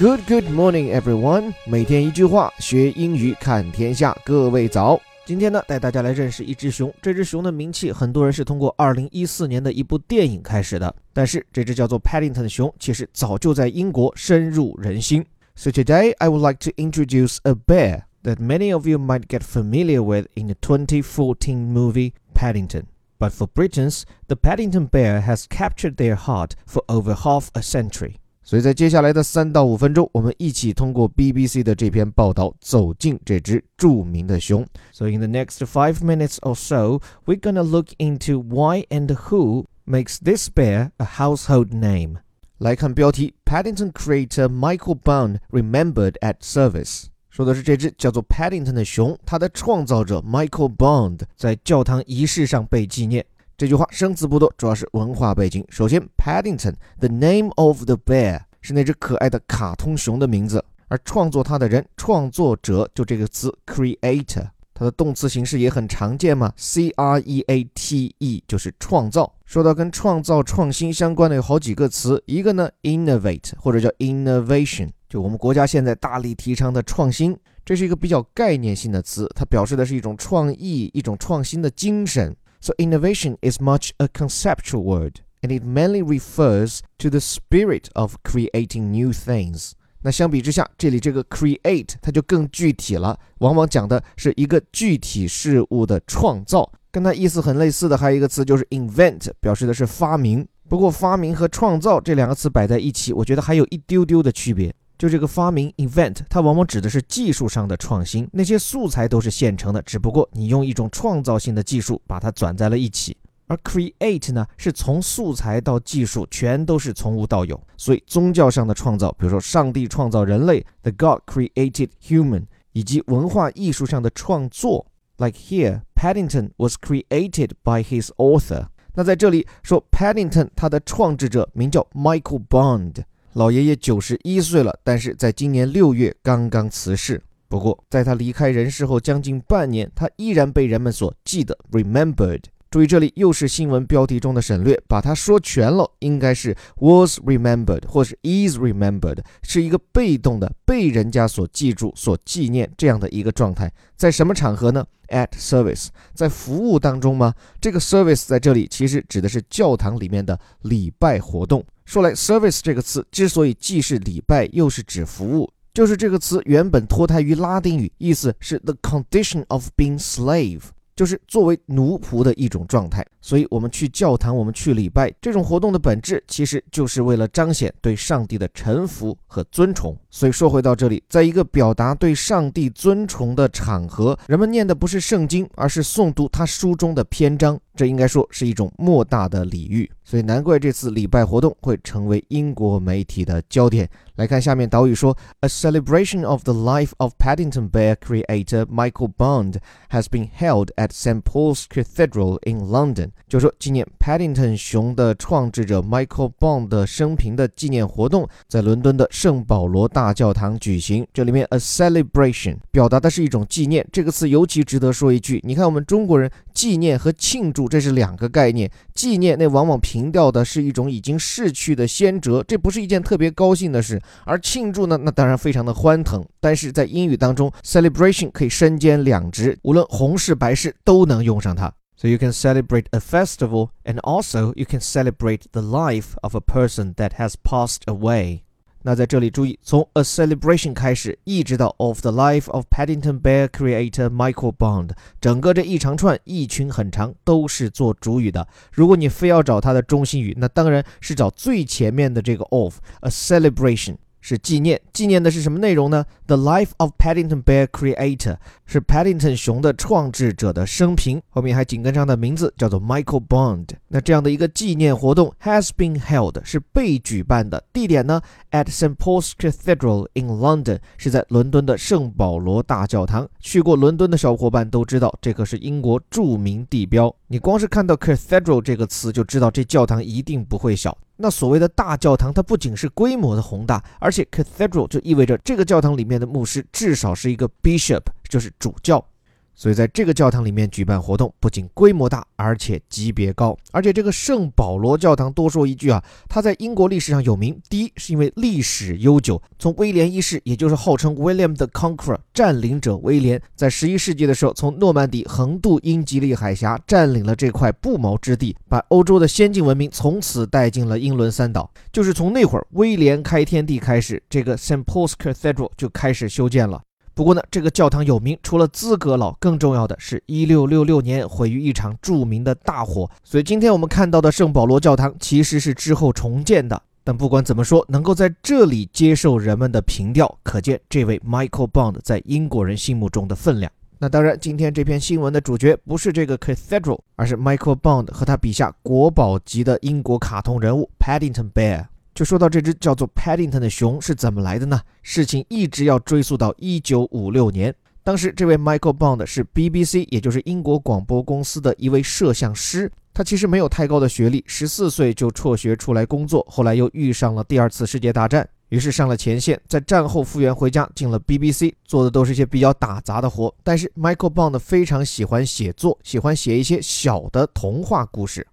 Good Good morning, everyone！每天一句话，学英语看天下。各位早！今天呢，带大家来认识一只熊。这只熊的名气，很多人是通过2014年的一部电影开始的。但是，这只叫做 Paddington 的熊，其实早就在英国深入人心。So today, I would like to introduce a bear that many of you might get familiar with in the 2014 movie Paddington. But for Britons, the Paddington bear has captured their heart for over half a century. 所以在接下来的三到五分钟，我们一起通过 BBC 的这篇报道走进这只着名的熊。So in the next five minutes or so, we're gonna look into why and who makes this bear a household name. 来看标题：Paddington creator Michael Bond remembered at service。说的是这只叫做 Paddington 的熊，它的创造者 Michael Bond 在教堂仪式上被纪念。 这句话生词不多，主要是文化背景。首先，Paddington，the name of the bear，是那只可爱的卡通熊的名字，而创作它的人，创作者就这个词 creator，它的动词形式也很常见嘛，c r e a t e 就是创造。说到跟创造、创新相关的有好几个词，一个呢 innovate 或者叫 innovation，就我们国家现在大力提倡的创新，这是一个比较概念性的词，它表示的是一种创意、一种创新的精神。So innovation is much a conceptual word, and it mainly refers to the spirit of creating new things. 那相比之下，这里这个 create 它就更具体了，往往讲的是一个具体事物的创造。跟它意思很类似的还有一个词就是 invent，表示的是发明。不过发明和创造这两个词摆在一起，我觉得还有一丢丢的区别。就这个发明 invent，它往往指的是技术上的创新，那些素材都是现成的，只不过你用一种创造性的技术把它转在了一起。而 create 呢，是从素材到技术全都是从无到有。所以宗教上的创造，比如说上帝创造人类，the God created human，以及文化艺术上的创作，like here，Paddington was created by his author。那在这里说 Paddington，它的创制者名叫 Michael Bond。老爷爷九十一岁了，但是在今年六月刚刚辞世。不过，在他离开人世后将近半年，他依然被人们所记得 （remembered）。注意，这里又是新闻标题中的省略，把它说全了，应该是 was remembered 或是 is remembered，是一个被动的，被人家所记住、所纪念这样的一个状态。在什么场合呢？At service，在服务当中吗？这个 service 在这里其实指的是教堂里面的礼拜活动。说来，service 这个词之所以既是礼拜又是指服务，就是这个词原本脱胎于拉丁语，意思是 the condition of being slave。就是作为奴仆的一种状态，所以我们去教堂，我们去礼拜，这种活动的本质其实就是为了彰显对上帝的臣服和尊崇。所以说回到这里，在一个表达对上帝尊崇的场合，人们念的不是圣经，而是诵读他书中的篇章，这应该说是一种莫大的礼遇。所以难怪这次礼拜活动会成为英国媒体的焦点。来看下面导语说：A celebration of the life of Paddington Bear creator Michael Bond has been held at St Paul's Cathedral in London。就说纪念 Paddington 熊的创制者 Michael Bond 的生平的纪念活动，在伦敦的圣保罗大大教堂举行。这里面 a celebration 表达的是一种纪念，这个词尤其值得说一句。你看我们中国人纪念和庆祝这是两个概念，纪念那往往凭吊的是一种已经逝去的先哲，这不是一件特别高兴的事。而庆祝呢，那当然非常的欢腾。但是在英语当中，celebration 可以身兼两职，无论红事白事都能用上它。So you can celebrate a festival, and also you can celebrate the life of a person that has passed away. 那在这里注意，从 a celebration 开始，一直到 of the life of Paddington Bear creator Michael Bond，整个这一长串一群很长都是做主语的。如果你非要找它的中心语，那当然是找最前面的这个 of a celebration。是纪念，纪念的是什么内容呢？The life of Paddington Bear creator 是 Paddington 熊的创制者的生平，后面还紧跟上的名字叫做 Michael Bond。那这样的一个纪念活动 has been held 是被举办的，地点呢？At St Paul's Cathedral in London 是在伦敦的圣保罗大教堂。去过伦敦的小伙伴都知道，这可是英国著名地标。你光是看到 Cathedral 这个词就知道这教堂一定不会小。那所谓的大教堂，它不仅是规模的宏大，而且 cathedral 就意味着这个教堂里面的牧师至少是一个 bishop，就是主教。所以在这个教堂里面举办活动，不仅规模大，而且级别高。而且这个圣保罗教堂，多说一句啊，它在英国历史上有名。第一，是因为历史悠久，从威廉一世，也就是号称 William the Conqueror 占领者威廉，在十一世纪的时候，从诺曼底横渡英吉利海峡，占领了这块不毛之地，把欧洲的先进文明从此带进了英伦三岛。就是从那会儿威廉开天地开始，这个 St Paul's Cathedral 就开始修建了。不过呢，这个教堂有名，除了资格老，更重要的是一六六六年毁于一场著名的大火。所以今天我们看到的圣保罗教堂其实是之后重建的。但不管怎么说，能够在这里接受人们的凭吊，可见这位 Michael Bond 在英国人心目中的分量。那当然，今天这篇新闻的主角不是这个 Cathedral，而是 Michael Bond 和他笔下国宝级的英国卡通人物 Paddington Bear。就说到这只叫做 Paddington 的熊是怎么来的呢？事情一直要追溯到1956年，当时这位 Michael Bond 是 BBC，也就是英国广播公司的一位摄像师。他其实没有太高的学历，十四岁就辍学出来工作，后来又遇上了第二次世界大战，于是上了前线，在战后复员回家，进了 BBC，做的都是一些比较打杂的活。但是 Michael Bond 非常喜欢写作，喜欢写一些小的童话故事。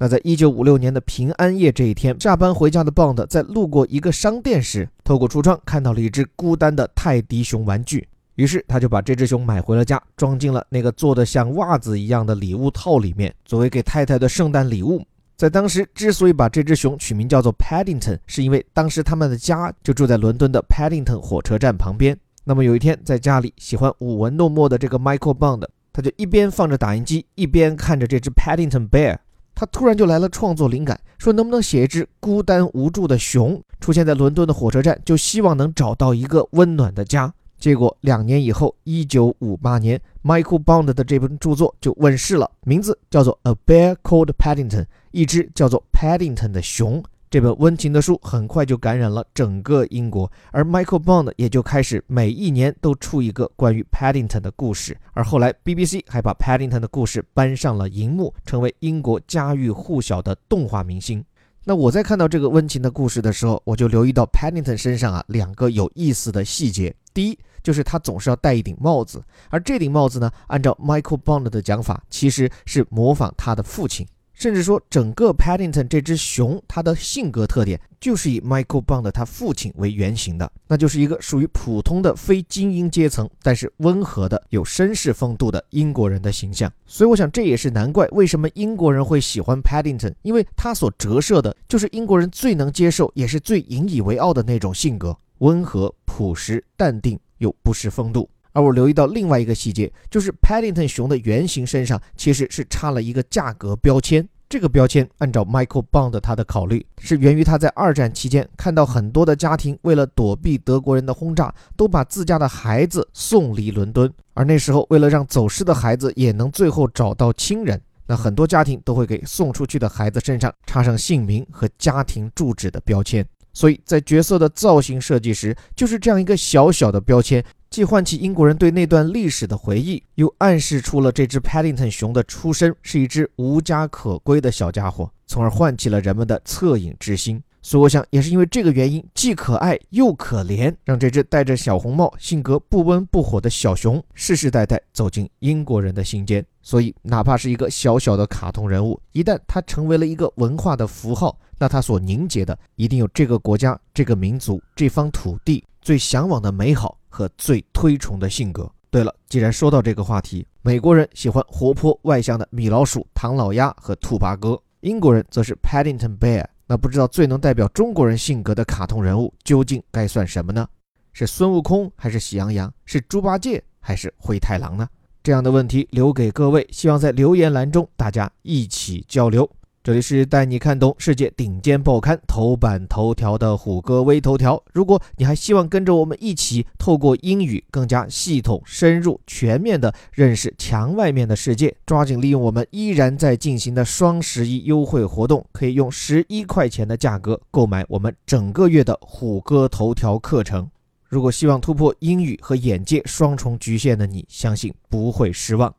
那在一九五六年的平安夜这一天，下班回家的 Bond 在路过一个商店时，透过橱窗看到了一只孤单的泰迪熊玩具，于是他就把这只熊买回了家，装进了那个做的像袜子一样的礼物套里面，作为给太太的圣诞礼物。在当时，之所以把这只熊取名叫做 Paddington，是因为当时他们的家就住在伦敦的 Paddington 火车站旁边。那么有一天，在家里喜欢舞文弄墨的这个 Michael Bond，他就一边放着打印机，一边看着这只 Paddington Bear。他突然就来了创作灵感，说能不能写一只孤单无助的熊出现在伦敦的火车站，就希望能找到一个温暖的家。结果两年以后，一九五八年，Michael Bond 的这本著作就问世了，名字叫做《A Bear Called Paddington》，一只叫做 Paddington 的熊。这本温情的书很快就感染了整个英国，而 Michael Bond 也就开始每一年都出一个关于 Paddington 的故事。而后来 BBC 还把 Paddington 的故事搬上了荧幕，成为英国家喻户晓的动画明星。那我在看到这个温情的故事的时候，我就留意到 Paddington 身上啊两个有意思的细节。第一，就是他总是要戴一顶帽子，而这顶帽子呢，按照 Michael Bond 的讲法，其实是模仿他的父亲。甚至说，整个 Paddington 这只熊，它的性格特点就是以 Michael Bond 他父亲为原型的，那就是一个属于普通的非精英阶层，但是温和的、有绅士风度的英国人的形象。所以，我想这也是难怪为什么英国人会喜欢 Paddington，因为他所折射的就是英国人最能接受，也是最引以为傲的那种性格：温和、朴实、淡定又不失风度。而我留意到另外一个细节，就是 Paddington 熊的原型身上其实是插了一个价格标签。这个标签按照 Michael Bond 他的考虑，是源于他在二战期间看到很多的家庭为了躲避德国人的轰炸，都把自家的孩子送离伦敦。而那时候，为了让走失的孩子也能最后找到亲人，那很多家庭都会给送出去的孩子身上插上姓名和家庭住址的标签。所以在角色的造型设计时，就是这样一个小小的标签。既唤起英国人对那段历史的回忆，又暗示出了这只 Paddington 熊的出身是一只无家可归的小家伙，从而唤起了人们的恻隐之心。所以，我想也是因为这个原因，既可爱又可怜，让这只戴着小红帽、性格不温不火的小熊世世代代走进英国人的心间。所以，哪怕是一个小小的卡通人物，一旦它成为了一个文化的符号，那它所凝结的一定有这个国家、这个民族、这方土地最向往的美好。和最推崇的性格。对了，既然说到这个话题，美国人喜欢活泼外向的米老鼠、唐老鸭和兔八哥，英国人则是 Paddington Bear。那不知道最能代表中国人性格的卡通人物究竟该算什么呢？是孙悟空还是喜羊羊？是猪八戒还是灰太狼呢？这样的问题留给各位，希望在留言栏中大家一起交流。这里是带你看懂世界顶尖报刊头版头条的虎哥微头条。如果你还希望跟着我们一起透过英语更加系统、深入、全面的认识墙外面的世界，抓紧利用我们依然在进行的双十一优惠活动，可以用十一块钱的价格购买我们整个月的虎哥头条课程。如果希望突破英语和眼界双重局限的你，相信不会失望。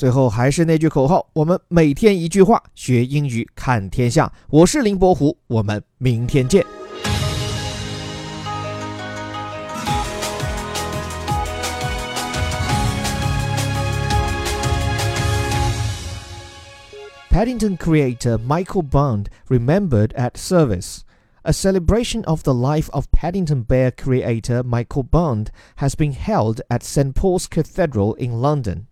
最后还是那句口号：我们每天一句话，学英语看天下。我是林伯虎，我们明天见。Paddington creator Michael Bond remembered at service. A celebration of the life of Paddington Bear creator Michael Bond has been held at St. Paul's Cathedral in London.